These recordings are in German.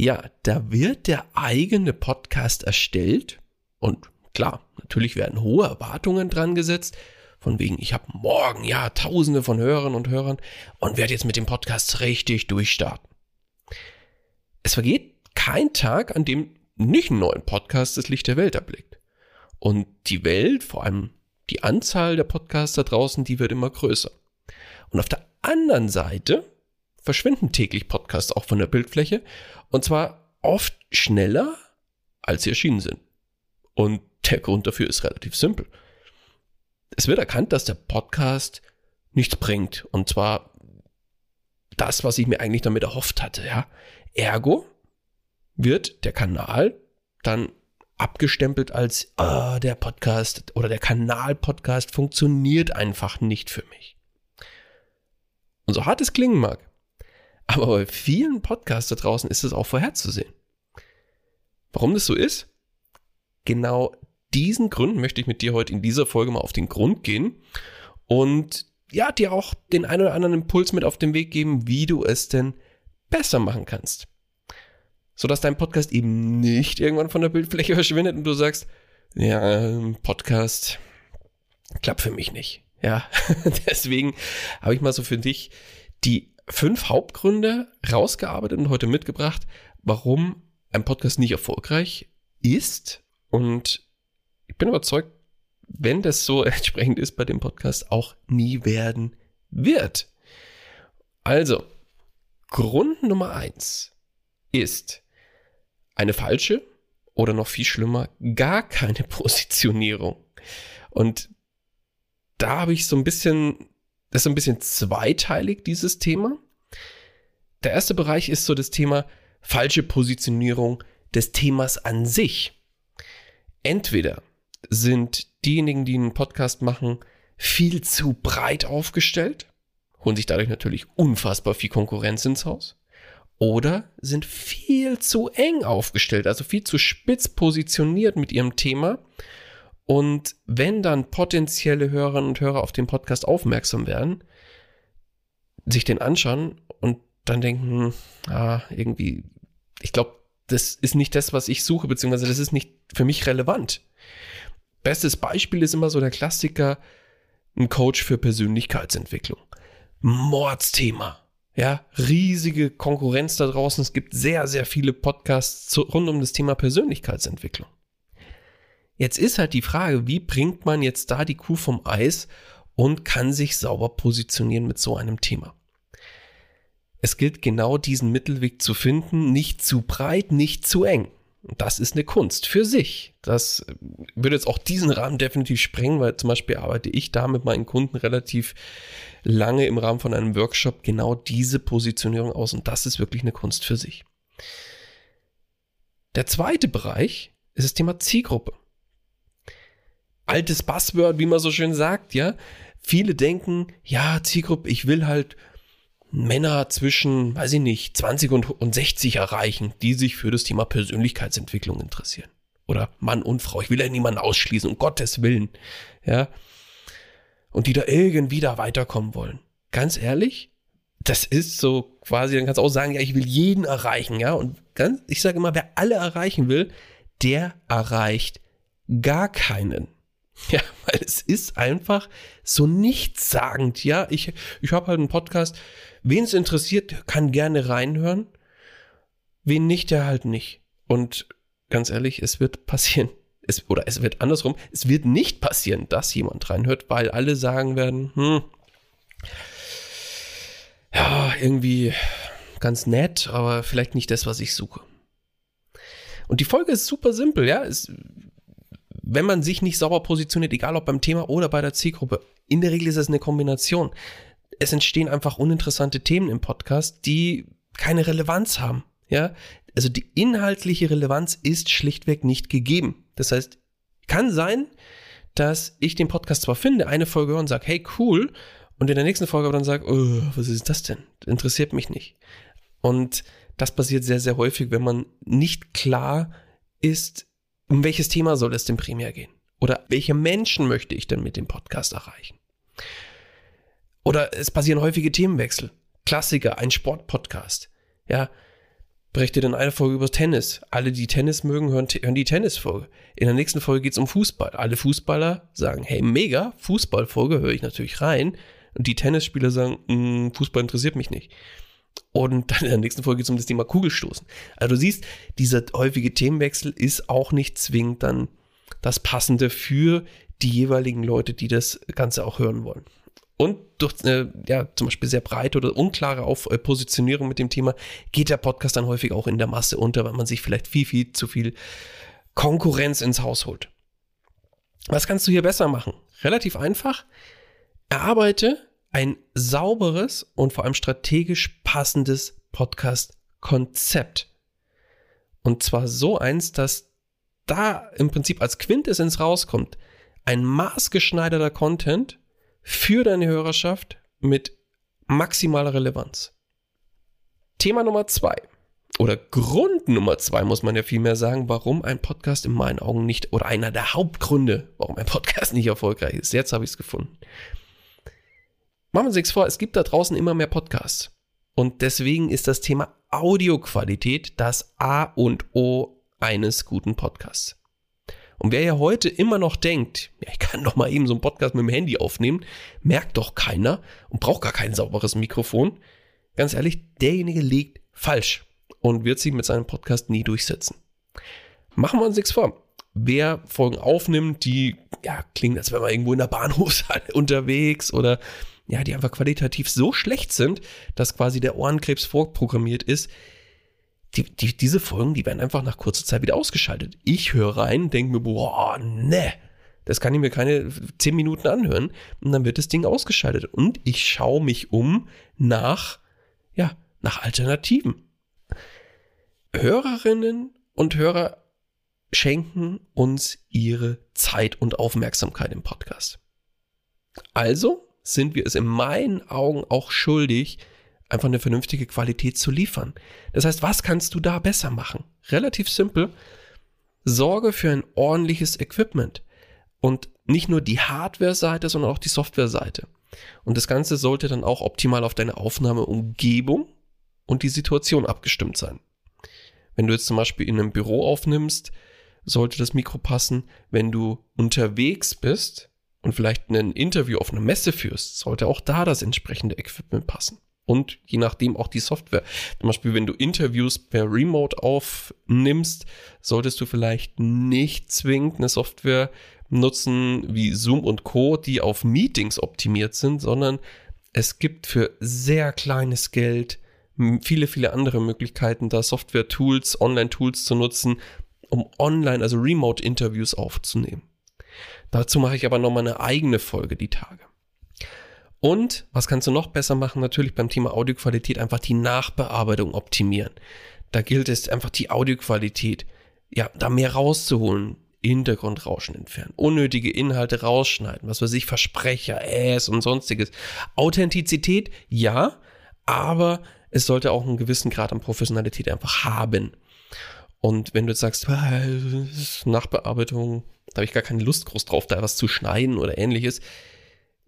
Ja, da wird der eigene Podcast erstellt und klar, natürlich werden hohe Erwartungen dran gesetzt. Von wegen, ich habe morgen ja tausende von Hörern und Hörern und werde jetzt mit dem Podcast richtig durchstarten. Es vergeht kein Tag, an dem nicht ein neuer Podcast das Licht der Welt erblickt. Und die Welt, vor allem die Anzahl der Podcasts da draußen, die wird immer größer. Und auf der anderen Seite verschwinden täglich Podcasts auch von der Bildfläche und zwar oft schneller, als sie erschienen sind. Und der Grund dafür ist relativ simpel. Es wird erkannt, dass der Podcast nichts bringt. Und zwar das, was ich mir eigentlich damit erhofft hatte, ja. Ergo wird der Kanal dann abgestempelt als oh, der Podcast oder der Kanal-Podcast funktioniert einfach nicht für mich. Und so hart es klingen mag, aber bei vielen Podcasts da draußen ist es auch vorherzusehen. Warum das so ist? Genau diesen Gründen möchte ich mit dir heute in dieser Folge mal auf den Grund gehen und ja, dir auch den einen oder anderen Impuls mit auf den Weg geben, wie du es denn besser machen kannst. Sodass dein Podcast eben nicht irgendwann von der Bildfläche verschwindet und du sagst, ja, Podcast klappt für mich nicht. Ja, deswegen habe ich mal so für dich die fünf Hauptgründe rausgearbeitet und heute mitgebracht, warum ein Podcast nicht erfolgreich ist. Und ich bin überzeugt, wenn das so entsprechend ist bei dem Podcast, auch nie werden wird. Also, Grund Nummer eins ist eine falsche oder noch viel schlimmer, gar keine Positionierung. Und da habe ich so ein bisschen das ist ein bisschen zweiteilig, dieses Thema. Der erste Bereich ist so das Thema falsche Positionierung des Themas an sich. Entweder sind diejenigen, die einen Podcast machen, viel zu breit aufgestellt, holen sich dadurch natürlich unfassbar viel Konkurrenz ins Haus, oder sind viel zu eng aufgestellt, also viel zu spitz positioniert mit ihrem Thema und wenn dann potenzielle Hörerinnen und Hörer auf den Podcast aufmerksam werden, sich den anschauen und dann denken, ah, irgendwie, ich glaube, das ist nicht das, was ich suche, beziehungsweise das ist nicht für mich relevant. Bestes Beispiel ist immer so der Klassiker, ein Coach für Persönlichkeitsentwicklung. Mordsthema. Ja, riesige Konkurrenz da draußen. Es gibt sehr, sehr viele Podcasts rund um das Thema Persönlichkeitsentwicklung. Jetzt ist halt die Frage, wie bringt man jetzt da die Kuh vom Eis und kann sich sauber positionieren mit so einem Thema? Es gilt genau diesen Mittelweg zu finden, nicht zu breit, nicht zu eng. Das ist eine Kunst für sich. Das würde jetzt auch diesen Rahmen definitiv sprengen, weil zum Beispiel arbeite ich da mit meinen Kunden relativ lange im Rahmen von einem Workshop genau diese Positionierung aus und das ist wirklich eine Kunst für sich. Der zweite Bereich ist das Thema Zielgruppe. Altes Buzzword, wie man so schön sagt, ja. Viele denken, ja, Zielgruppe, ich will halt Männer zwischen, weiß ich nicht, 20 und, und 60 erreichen, die sich für das Thema Persönlichkeitsentwicklung interessieren. Oder Mann und Frau. Ich will ja niemanden ausschließen, um Gottes Willen. Ja. Und die da irgendwie da weiterkommen wollen. Ganz ehrlich, das ist so quasi, dann kannst du auch sagen, ja, ich will jeden erreichen, ja. Und ganz, ich sage immer, wer alle erreichen will, der erreicht gar keinen. Ja, weil es ist einfach so nichtssagend. Ja, ich, ich habe halt einen Podcast. Wen es interessiert, kann gerne reinhören. Wen nicht, der halt nicht. Und ganz ehrlich, es wird passieren. Es, oder es wird andersrum. Es wird nicht passieren, dass jemand reinhört, weil alle sagen werden, hm, ja, irgendwie ganz nett, aber vielleicht nicht das, was ich suche. Und die Folge ist super simpel, ja. Es, wenn man sich nicht sauber positioniert, egal ob beim Thema oder bei der Zielgruppe, in der Regel ist es eine Kombination. Es entstehen einfach uninteressante Themen im Podcast, die keine Relevanz haben. Ja, also die inhaltliche Relevanz ist schlichtweg nicht gegeben. Das heißt, kann sein, dass ich den Podcast zwar finde, eine Folge höre und sage, hey, cool, und in der nächsten Folge aber dann sage, oh, was ist das denn? Interessiert mich nicht. Und das passiert sehr, sehr häufig, wenn man nicht klar ist, um welches Thema soll es denn primär gehen? Oder welche Menschen möchte ich denn mit dem Podcast erreichen? Oder es passieren häufige Themenwechsel. Klassiker, ein Sportpodcast. Ja, berichte dann eine Folge über Tennis. Alle, die Tennis mögen, hören, hören die Tennisfolge. In der nächsten Folge geht es um Fußball. Alle Fußballer sagen, hey, mega, Fußballfolge höre ich natürlich rein. Und die Tennisspieler sagen, mm, Fußball interessiert mich nicht. Und dann in der nächsten Folge geht es um das Thema Kugelstoßen. Also du siehst, dieser häufige Themenwechsel ist auch nicht zwingend dann das Passende für die jeweiligen Leute, die das Ganze auch hören wollen. Und durch äh, ja, zum Beispiel sehr breite oder unklare Auf äh, Positionierung mit dem Thema geht der Podcast dann häufig auch in der Masse unter, weil man sich vielleicht viel, viel zu viel Konkurrenz ins Haus holt. Was kannst du hier besser machen? Relativ einfach. Erarbeite ein sauberes und vor allem strategisch passendes Podcast-Konzept. Und zwar so eins, dass da im Prinzip als Quintessenz rauskommt, ein maßgeschneiderter Content für deine Hörerschaft mit maximaler Relevanz. Thema Nummer zwei oder Grund Nummer zwei muss man ja vielmehr sagen, warum ein Podcast in meinen Augen nicht oder einer der Hauptgründe, warum ein Podcast nicht erfolgreich ist. Jetzt habe ich es gefunden. Machen wir uns nichts vor, es gibt da draußen immer mehr Podcasts. Und deswegen ist das Thema Audioqualität das A und O eines guten Podcasts. Und wer ja heute immer noch denkt, ja, ich kann doch mal eben so einen Podcast mit dem Handy aufnehmen, merkt doch keiner und braucht gar kein sauberes Mikrofon. Ganz ehrlich, derjenige liegt falsch und wird sich mit seinem Podcast nie durchsetzen. Machen wir uns nichts vor. Wer Folgen aufnimmt, die ja, klingen, als wäre man irgendwo in der Bahnhofshalle unterwegs oder ja, die einfach qualitativ so schlecht sind, dass quasi der Ohrenkrebs vorprogrammiert ist. Die, die, diese Folgen, die werden einfach nach kurzer Zeit wieder ausgeschaltet. Ich höre rein, denke mir, boah, ne, das kann ich mir keine zehn Minuten anhören. Und dann wird das Ding ausgeschaltet. Und ich schaue mich um nach, ja, nach Alternativen. Hörerinnen und Hörer schenken uns ihre Zeit und Aufmerksamkeit im Podcast. Also sind wir es in meinen Augen auch schuldig, einfach eine vernünftige Qualität zu liefern. Das heißt, was kannst du da besser machen? Relativ simpel. Sorge für ein ordentliches Equipment. Und nicht nur die Hardware-Seite, sondern auch die Software-Seite. Und das Ganze sollte dann auch optimal auf deine Aufnahmeumgebung und die Situation abgestimmt sein. Wenn du jetzt zum Beispiel in einem Büro aufnimmst, sollte das Mikro passen. Wenn du unterwegs bist, und vielleicht ein Interview auf einer Messe führst, sollte auch da das entsprechende Equipment passen. Und je nachdem auch die Software. Zum Beispiel, wenn du Interviews per Remote aufnimmst, solltest du vielleicht nicht zwingend eine Software nutzen wie Zoom und Co., die auf Meetings optimiert sind, sondern es gibt für sehr kleines Geld viele, viele andere Möglichkeiten, da Software-Tools, Online-Tools zu nutzen, um online, also Remote-Interviews aufzunehmen. Dazu mache ich aber nochmal eine eigene Folge die Tage. Und was kannst du noch besser machen? Natürlich beim Thema Audioqualität einfach die Nachbearbeitung optimieren. Da gilt es einfach die Audioqualität, ja, da mehr rauszuholen. Hintergrundrauschen entfernen, unnötige Inhalte rausschneiden, was weiß ich, Versprecher, Äs und sonstiges. Authentizität, ja, aber es sollte auch einen gewissen Grad an Professionalität einfach haben. Und wenn du jetzt sagst, ah, Nachbearbeitung, da habe ich gar keine Lust groß drauf, da was zu schneiden oder ähnliches,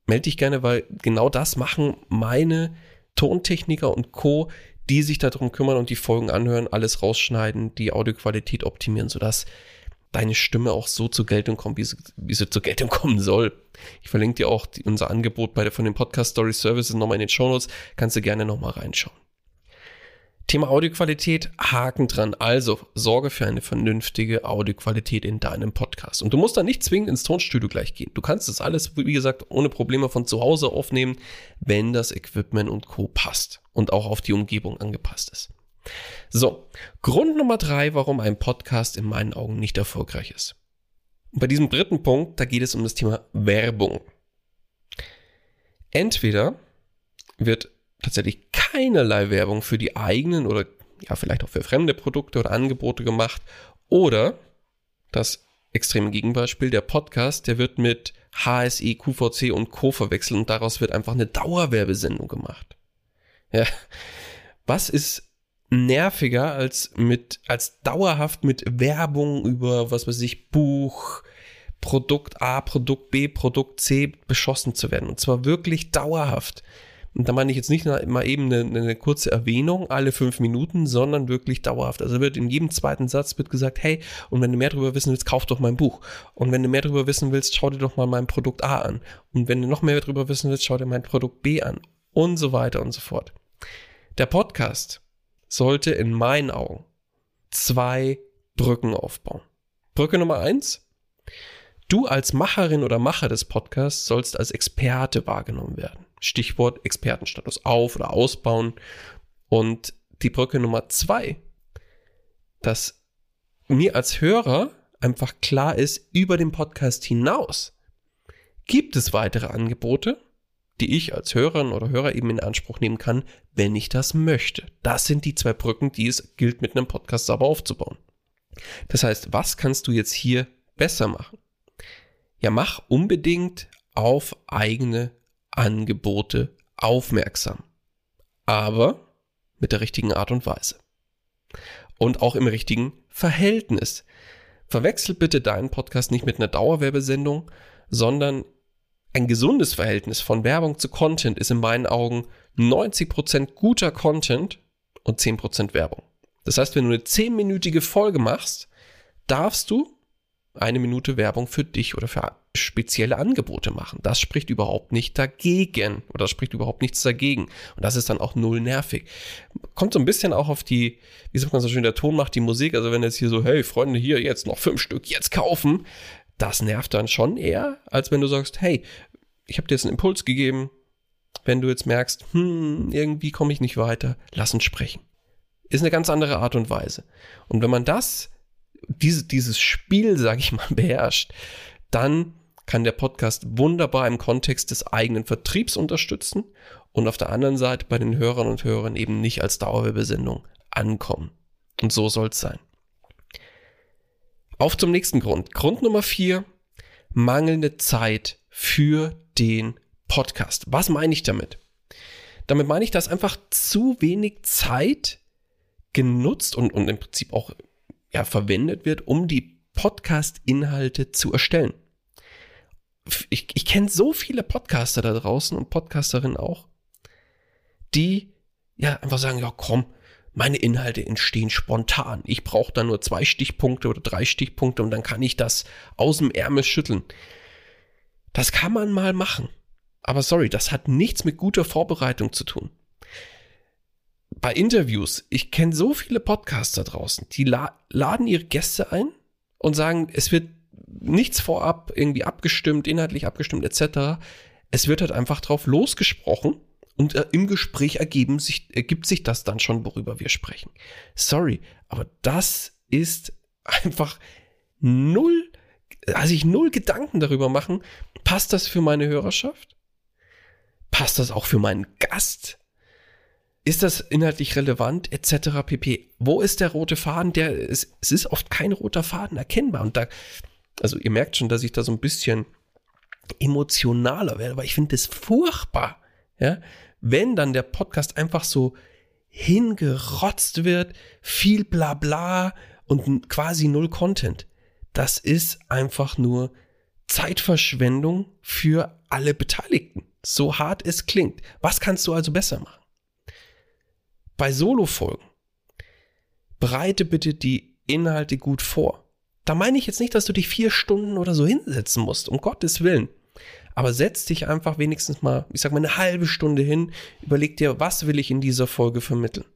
melde dich gerne, weil genau das machen meine Tontechniker und Co., die sich darum kümmern und die Folgen anhören, alles rausschneiden, die Audioqualität optimieren, sodass deine Stimme auch so zur Geltung kommt, wie sie, wie sie zur Geltung kommen soll. Ich verlinke dir auch die, unser Angebot bei der, von den Podcast Story Services nochmal in den Show Notes. Kannst du gerne nochmal reinschauen. Thema Audioqualität, Haken dran. Also sorge für eine vernünftige Audioqualität in deinem Podcast. Und du musst da nicht zwingend ins Tonstudio gleich gehen. Du kannst das alles, wie gesagt, ohne Probleme von zu Hause aufnehmen, wenn das Equipment und Co. passt und auch auf die Umgebung angepasst ist. So, Grund Nummer drei, warum ein Podcast in meinen Augen nicht erfolgreich ist. Und bei diesem dritten Punkt, da geht es um das Thema Werbung. Entweder wird tatsächlich keinerlei Werbung für die eigenen oder ja, vielleicht auch für fremde Produkte oder Angebote gemacht. Oder das extreme Gegenbeispiel, der Podcast, der wird mit HSE, QVC und Co. verwechselt und daraus wird einfach eine Dauerwerbesendung gemacht. Ja. Was ist nerviger als mit, als dauerhaft mit Werbung über, was weiß ich, Buch, Produkt A, Produkt B, Produkt C beschossen zu werden. Und zwar wirklich dauerhaft. Und da meine ich jetzt nicht mal eben eine, eine, kurze Erwähnung alle fünf Minuten, sondern wirklich dauerhaft. Also wird in jedem zweiten Satz wird gesagt, hey, und wenn du mehr darüber wissen willst, kauf doch mein Buch. Und wenn du mehr darüber wissen willst, schau dir doch mal mein Produkt A an. Und wenn du noch mehr darüber wissen willst, schau dir mein Produkt B an. Und so weiter und so fort. Der Podcast sollte in meinen Augen zwei Brücken aufbauen. Brücke Nummer eins. Du als Macherin oder Macher des Podcasts sollst als Experte wahrgenommen werden. Stichwort Expertenstatus auf- oder ausbauen. Und die Brücke Nummer zwei, dass mir als Hörer einfach klar ist, über den Podcast hinaus gibt es weitere Angebote, die ich als Hörerin oder Hörer eben in Anspruch nehmen kann, wenn ich das möchte. Das sind die zwei Brücken, die es gilt mit einem Podcast sauber aufzubauen. Das heißt, was kannst du jetzt hier besser machen? Ja, mach unbedingt auf eigene Angebote aufmerksam. Aber mit der richtigen Art und Weise. Und auch im richtigen Verhältnis. Verwechsel bitte deinen Podcast nicht mit einer Dauerwerbesendung, sondern ein gesundes Verhältnis von Werbung zu Content ist in meinen Augen 90% guter Content und 10% Werbung. Das heißt, wenn du eine 10-minütige Folge machst, darfst du eine Minute Werbung für dich oder für spezielle Angebote machen. Das spricht überhaupt nicht dagegen oder das spricht überhaupt nichts dagegen. Und das ist dann auch null nervig. Kommt so ein bisschen auch auf die, wie sagt man so schön, der Ton macht die Musik. Also wenn jetzt hier so, hey Freunde, hier jetzt noch fünf Stück, jetzt kaufen, das nervt dann schon eher, als wenn du sagst, hey, ich habe dir jetzt einen Impuls gegeben. Wenn du jetzt merkst, hm, irgendwie komme ich nicht weiter, lass uns sprechen. Ist eine ganz andere Art und Weise. Und wenn man das diese, dieses Spiel, sage ich mal, beherrscht, dann kann der Podcast wunderbar im Kontext des eigenen Vertriebs unterstützen und auf der anderen Seite bei den Hörern und Hörern eben nicht als Dauerwerbesendung ankommen. Und so soll es sein. Auf zum nächsten Grund. Grund Nummer vier, mangelnde Zeit für den Podcast. Was meine ich damit? Damit meine ich, dass einfach zu wenig Zeit genutzt und, und im Prinzip auch ja, verwendet wird, um die Podcast-Inhalte zu erstellen. Ich, ich kenne so viele Podcaster da draußen und Podcasterinnen auch, die ja einfach sagen, ja komm, meine Inhalte entstehen spontan. Ich brauche da nur zwei Stichpunkte oder drei Stichpunkte und dann kann ich das aus dem Ärmel schütteln. Das kann man mal machen. Aber sorry, das hat nichts mit guter Vorbereitung zu tun bei Interviews, ich kenne so viele Podcaster draußen, die la laden ihre Gäste ein und sagen, es wird nichts vorab irgendwie abgestimmt, inhaltlich abgestimmt etc. Es wird halt einfach drauf losgesprochen und äh, im Gespräch ergeben sich, ergibt sich das dann schon, worüber wir sprechen. Sorry, aber das ist einfach null, also ich null Gedanken darüber machen, passt das für meine Hörerschaft? Passt das auch für meinen Gast? Ist das inhaltlich relevant, etc. pp. Wo ist der rote Faden? Der, es, es ist oft kein roter Faden erkennbar. Und da, also ihr merkt schon, dass ich da so ein bisschen emotionaler werde, aber ich finde es furchtbar, ja, wenn dann der Podcast einfach so hingerotzt wird, viel Blabla und quasi null Content. Das ist einfach nur Zeitverschwendung für alle Beteiligten. So hart es klingt. Was kannst du also besser machen? Bei Solo-Folgen bereite bitte die Inhalte gut vor. Da meine ich jetzt nicht, dass du dich vier Stunden oder so hinsetzen musst, um Gottes Willen. Aber setz dich einfach wenigstens mal, ich sag mal, eine halbe Stunde hin, überleg dir, was will ich in dieser Folge vermitteln?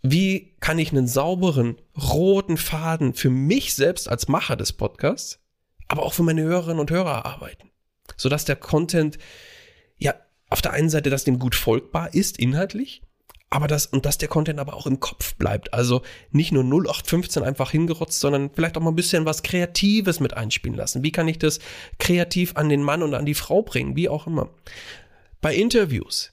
Wie kann ich einen sauberen, roten Faden für mich selbst als Macher des Podcasts, aber auch für meine Hörerinnen und Hörer erarbeiten? Sodass der Content, ja, auf der einen Seite, dass dem gut folgbar ist, inhaltlich, aber das, und dass der Content aber auch im Kopf bleibt. Also nicht nur 0815 einfach hingerotzt, sondern vielleicht auch mal ein bisschen was Kreatives mit einspielen lassen. Wie kann ich das kreativ an den Mann und an die Frau bringen? Wie auch immer. Bei Interviews.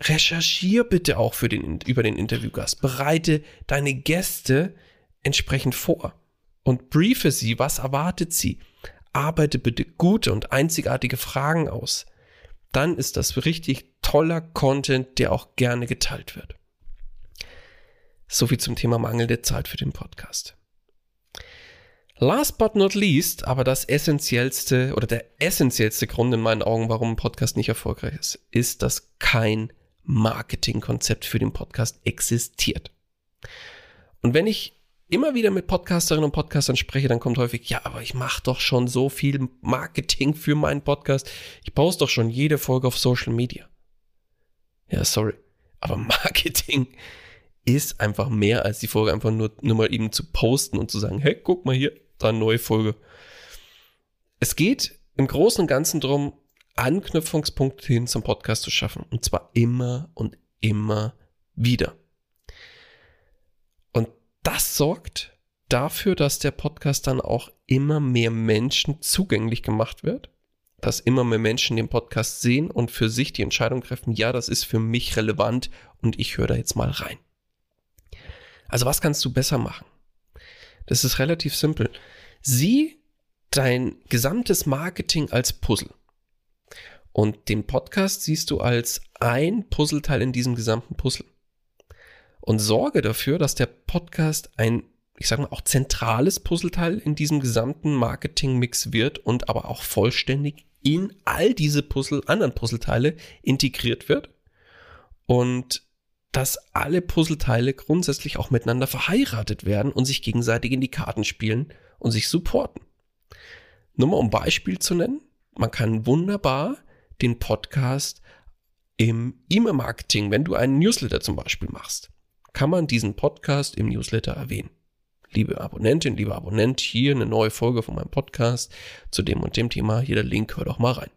Recherchier bitte auch für den, über den Interviewgast. Bereite deine Gäste entsprechend vor und briefe sie, was erwartet sie. Arbeite bitte gute und einzigartige Fragen aus dann ist das richtig toller Content, der auch gerne geteilt wird. So viel zum Thema mangelnde Zeit für den Podcast. Last but not least, aber das essentiellste oder der essentiellste Grund in meinen Augen, warum ein Podcast nicht erfolgreich ist, ist, dass kein Marketingkonzept für den Podcast existiert. Und wenn ich immer wieder mit Podcasterinnen und Podcastern spreche, dann kommt häufig, ja, aber ich mache doch schon so viel Marketing für meinen Podcast. Ich poste doch schon jede Folge auf Social Media. Ja, sorry. Aber Marketing ist einfach mehr als die Folge einfach nur, nur mal eben zu posten und zu sagen, hey, guck mal hier, da eine neue Folge. Es geht im Großen und Ganzen darum, Anknüpfungspunkte hin zum Podcast zu schaffen. Und zwar immer und immer wieder das sorgt dafür, dass der Podcast dann auch immer mehr Menschen zugänglich gemacht wird, dass immer mehr Menschen den Podcast sehen und für sich die Entscheidung treffen, ja, das ist für mich relevant und ich höre da jetzt mal rein. Also was kannst du besser machen? Das ist relativ simpel. Sieh dein gesamtes Marketing als Puzzle. Und den Podcast siehst du als ein Puzzleteil in diesem gesamten Puzzle und sorge dafür, dass der Podcast ein, ich sage mal, auch zentrales Puzzleteil in diesem gesamten Marketingmix wird und aber auch vollständig in all diese Puzzle, anderen Puzzleteile integriert wird und dass alle Puzzleteile grundsätzlich auch miteinander verheiratet werden und sich gegenseitig in die Karten spielen und sich supporten. Nur mal um Beispiel zu nennen, man kann wunderbar den Podcast im E-Mail-Marketing, wenn du einen Newsletter zum Beispiel machst, kann man diesen Podcast im Newsletter erwähnen. Liebe Abonnentin, lieber Abonnent, hier eine neue Folge von meinem Podcast zu dem und dem Thema. Hier der Link, hör doch mal rein.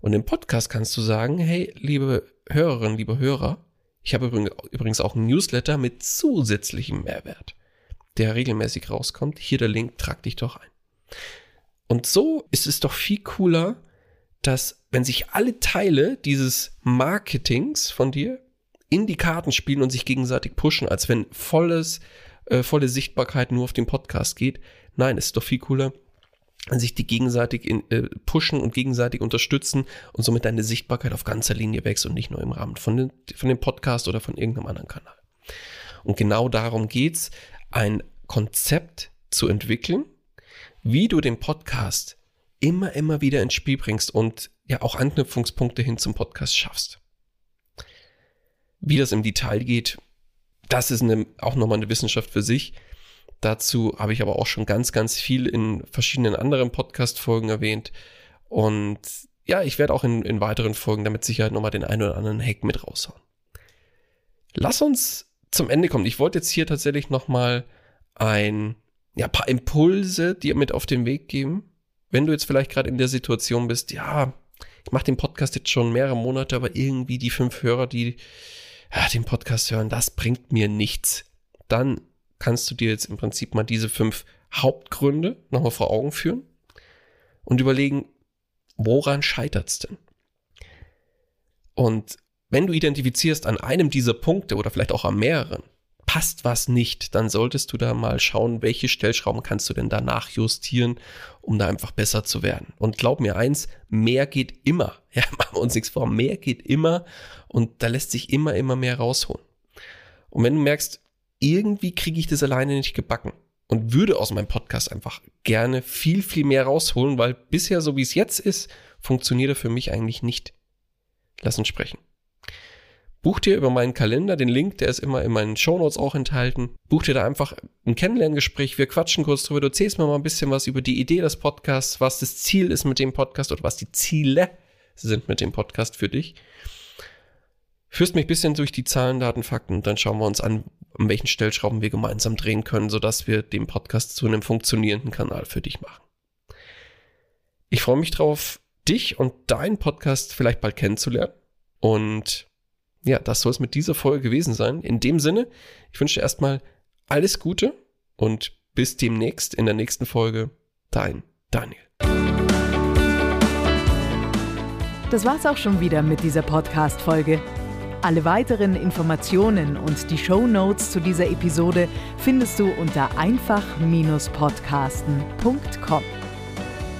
Und im Podcast kannst du sagen, hey, liebe Hörerinnen, liebe Hörer, ich habe übrigens auch einen Newsletter mit zusätzlichem Mehrwert, der regelmäßig rauskommt. Hier der Link, trag dich doch ein. Und so ist es doch viel cooler, dass wenn sich alle Teile dieses Marketings von dir in die Karten spielen und sich gegenseitig pushen, als wenn volles, äh, volle Sichtbarkeit nur auf den Podcast geht. Nein, es ist doch viel cooler, sich die gegenseitig in, äh, pushen und gegenseitig unterstützen und somit deine Sichtbarkeit auf ganzer Linie wächst und nicht nur im Rahmen von, den, von dem Podcast oder von irgendeinem anderen Kanal. Und genau darum geht's, ein Konzept zu entwickeln, wie du den Podcast immer, immer wieder ins Spiel bringst und ja auch Anknüpfungspunkte hin zum Podcast schaffst. Wie das im Detail geht, das ist eine, auch nochmal eine Wissenschaft für sich. Dazu habe ich aber auch schon ganz, ganz viel in verschiedenen anderen Podcast-Folgen erwähnt. Und ja, ich werde auch in, in weiteren Folgen damit Sicherheit nochmal den einen oder anderen Hack mit raushauen. Lass uns zum Ende kommen. Ich wollte jetzt hier tatsächlich nochmal ein ja, paar Impulse dir mit auf den Weg geben. Wenn du jetzt vielleicht gerade in der Situation bist, ja, ich mache den Podcast jetzt schon mehrere Monate, aber irgendwie die fünf Hörer, die ja, den Podcast hören, das bringt mir nichts. Dann kannst du dir jetzt im Prinzip mal diese fünf Hauptgründe nochmal vor Augen führen und überlegen, woran scheitert es denn? Und wenn du identifizierst an einem dieser Punkte oder vielleicht auch an mehreren, passt was nicht, dann solltest du da mal schauen, welche Stellschrauben kannst du denn danach justieren, um da einfach besser zu werden. Und glaub mir eins, mehr geht immer. Ja, machen wir uns nichts vor, mehr geht immer und da lässt sich immer, immer mehr rausholen. Und wenn du merkst, irgendwie kriege ich das alleine nicht gebacken und würde aus meinem Podcast einfach gerne viel, viel mehr rausholen, weil bisher, so wie es jetzt ist, funktioniert er für mich eigentlich nicht. Lass uns sprechen. Buch dir über meinen Kalender den Link, der ist immer in meinen Shownotes auch enthalten. Buch dir da einfach ein Kennenlerngespräch. Wir quatschen kurz drüber. Du erzählst mir mal ein bisschen was über die Idee des Podcasts, was das Ziel ist mit dem Podcast oder was die Ziele sind mit dem Podcast für dich. Führst mich ein bisschen durch die Zahlen, Daten, Fakten und dann schauen wir uns an, an welchen Stellschrauben wir gemeinsam drehen können, sodass wir den Podcast zu einem funktionierenden Kanal für dich machen. Ich freue mich drauf, dich und deinen Podcast vielleicht bald kennenzulernen und ja, das soll es mit dieser Folge gewesen sein. In dem Sinne, ich wünsche dir erstmal alles Gute und bis demnächst in der nächsten Folge. Dein Daniel. Das war's auch schon wieder mit dieser Podcast-Folge. Alle weiteren Informationen und die Show Notes zu dieser Episode findest du unter einfach-podcasten.com.